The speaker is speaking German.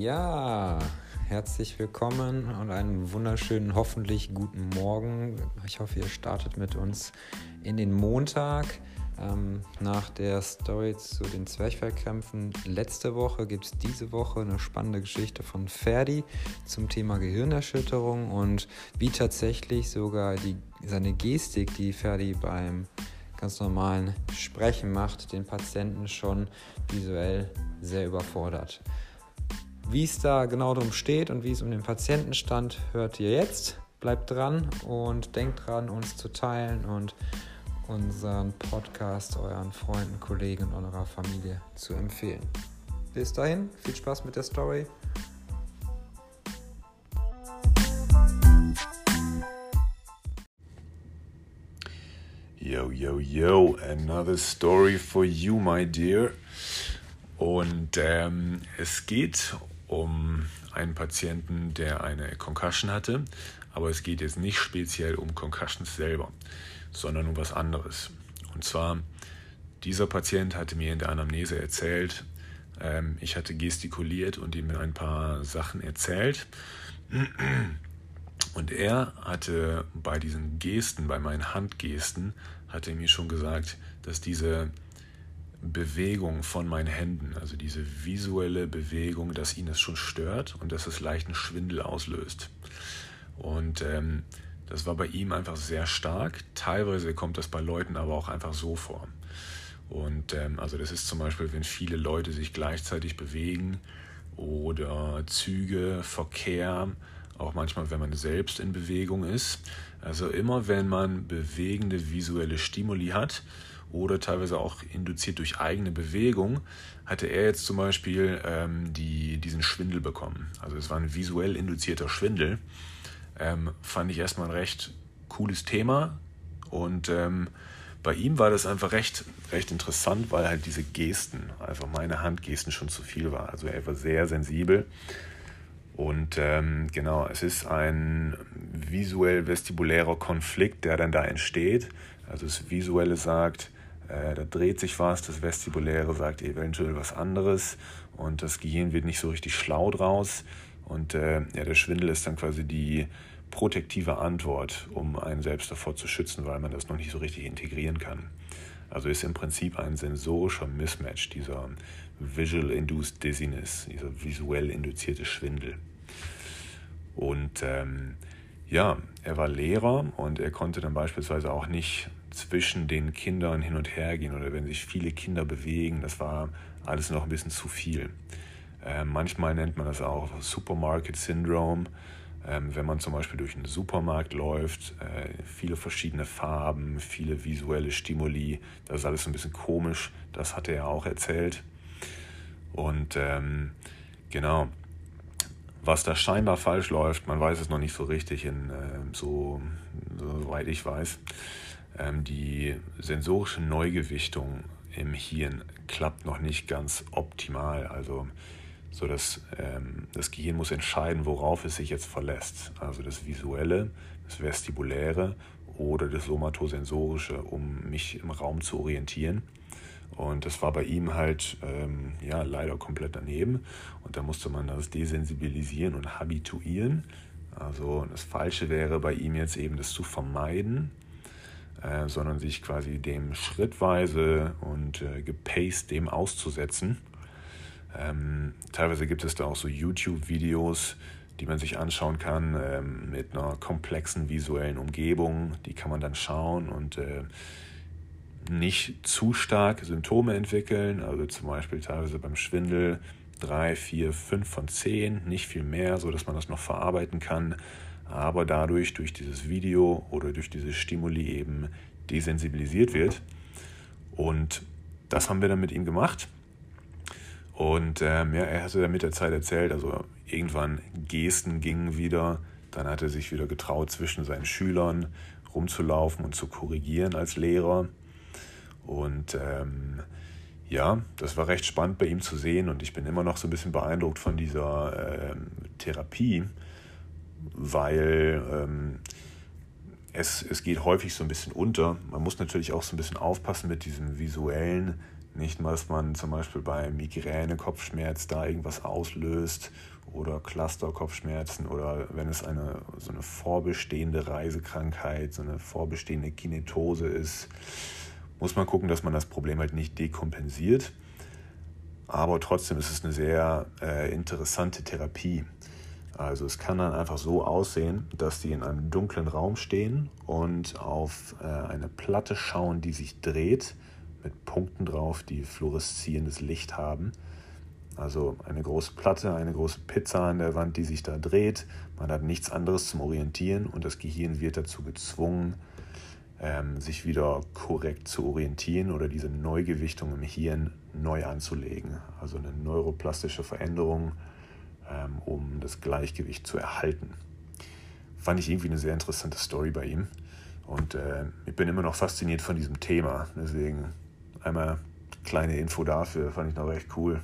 Ja, herzlich willkommen und einen wunderschönen, hoffentlich guten Morgen. Ich hoffe, ihr startet mit uns in den Montag. Ähm, nach der Story zu den Zwerchfellkrämpfen letzte Woche gibt es diese Woche eine spannende Geschichte von Ferdi zum Thema Gehirnerschütterung und wie tatsächlich sogar die, seine Gestik, die Ferdi beim ganz normalen Sprechen macht, den Patienten schon visuell sehr überfordert. Wie es da genau drum steht und wie es um den Patienten stand, hört ihr jetzt. Bleibt dran und denkt dran, uns zu teilen und unseren Podcast euren Freunden, Kollegen und eurer Familie zu empfehlen. Bis dahin, viel Spaß mit der Story. Yo, yo, yo, another story for you, my dear. Und ähm, es geht um einen Patienten, der eine Concussion hatte, aber es geht jetzt nicht speziell um Concussions selber, sondern um was anderes. Und zwar, dieser Patient hatte mir in der Anamnese erzählt, ähm, ich hatte gestikuliert und ihm ein paar Sachen erzählt. Und er hatte bei diesen Gesten, bei meinen Handgesten, hatte mir schon gesagt, dass diese Bewegung von meinen Händen, also diese visuelle Bewegung, dass ihn das schon stört und dass es leichten Schwindel auslöst. Und ähm, das war bei ihm einfach sehr stark. Teilweise kommt das bei Leuten aber auch einfach so vor. Und ähm, also das ist zum Beispiel, wenn viele Leute sich gleichzeitig bewegen oder Züge, Verkehr, auch manchmal, wenn man selbst in Bewegung ist. Also immer, wenn man bewegende visuelle Stimuli hat, oder teilweise auch induziert durch eigene Bewegung, hatte er jetzt zum Beispiel ähm, die, diesen Schwindel bekommen. Also es war ein visuell induzierter Schwindel. Ähm, fand ich erstmal ein recht cooles Thema und ähm, bei ihm war das einfach recht, recht interessant, weil halt diese Gesten, einfach meine Handgesten schon zu viel war. Also er war sehr sensibel. Und ähm, genau, es ist ein visuell-vestibulärer Konflikt, der dann da entsteht. Also das Visuelle sagt, äh, da dreht sich was, das Vestibuläre sagt eventuell was anderes und das Gehirn wird nicht so richtig schlau draus. Und äh, ja, der Schwindel ist dann quasi die protektive Antwort, um einen selbst davor zu schützen, weil man das noch nicht so richtig integrieren kann. Also ist im Prinzip ein sensorischer Mismatch, dieser Visual Induced Dizziness, dieser visuell induzierte Schwindel. Und ähm, ja, er war Lehrer und er konnte dann beispielsweise auch nicht zwischen den Kindern hin und her gehen oder wenn sich viele Kinder bewegen, das war alles noch ein bisschen zu viel. Äh, manchmal nennt man das auch Supermarket Syndrome. Ähm, wenn man zum Beispiel durch einen Supermarkt läuft, äh, viele verschiedene Farben, viele visuelle Stimuli, das ist alles ein bisschen komisch. Das hat er auch erzählt. Und ähm, genau, was da scheinbar falsch läuft, man weiß es noch nicht so richtig, in, äh, so, soweit ich weiß. Ähm, die sensorische Neugewichtung im Hirn klappt noch nicht ganz optimal. Also so dass ähm, das Gehirn muss entscheiden, worauf es sich jetzt verlässt. Also das Visuelle, das Vestibuläre oder das Somatosensorische, um mich im Raum zu orientieren. Und das war bei ihm halt ähm, ja leider komplett daneben. Und da musste man das desensibilisieren und habituieren. Also das Falsche wäre bei ihm jetzt eben das zu vermeiden, äh, sondern sich quasi dem schrittweise und äh, gepaced dem auszusetzen. Ähm, teilweise gibt es da auch so YouTube-Videos, die man sich anschauen kann ähm, mit einer komplexen visuellen Umgebung. Die kann man dann schauen und äh, nicht zu stark Symptome entwickeln. Also zum Beispiel teilweise beim Schwindel 3, 4, 5 von 10, nicht viel mehr, sodass man das noch verarbeiten kann aber dadurch durch dieses Video oder durch diese Stimuli eben desensibilisiert wird. Und das haben wir dann mit ihm gemacht. Und ähm, ja, er hatte dann mit der Zeit erzählt, also irgendwann Gesten gingen wieder, dann hat er sich wieder getraut, zwischen seinen Schülern rumzulaufen und zu korrigieren als Lehrer. Und ähm, ja, das war recht spannend bei ihm zu sehen. Und ich bin immer noch so ein bisschen beeindruckt von dieser ähm, Therapie, weil ähm, es, es geht häufig so ein bisschen unter. Man muss natürlich auch so ein bisschen aufpassen mit diesem visuellen. Nicht, dass man zum Beispiel bei Migräne, Kopfschmerz da irgendwas auslöst oder Cluster-Kopfschmerzen oder wenn es eine so eine vorbestehende Reisekrankheit, so eine vorbestehende Kinetose ist, muss man gucken, dass man das Problem halt nicht dekompensiert. Aber trotzdem ist es eine sehr äh, interessante Therapie. Also es kann dann einfach so aussehen, dass die in einem dunklen Raum stehen und auf äh, eine Platte schauen, die sich dreht, mit Punkten drauf, die fluoreszierendes Licht haben. Also eine große Platte, eine große Pizza an der Wand, die sich da dreht. Man hat nichts anderes zum Orientieren und das Gehirn wird dazu gezwungen, ähm, sich wieder korrekt zu orientieren oder diese Neugewichtung im Hirn neu anzulegen. Also eine neuroplastische Veränderung, ähm, um das Gleichgewicht zu erhalten. Fand ich irgendwie eine sehr interessante Story bei ihm. Und äh, ich bin immer noch fasziniert von diesem Thema. Deswegen einmal kleine Info dafür, fand ich noch recht cool.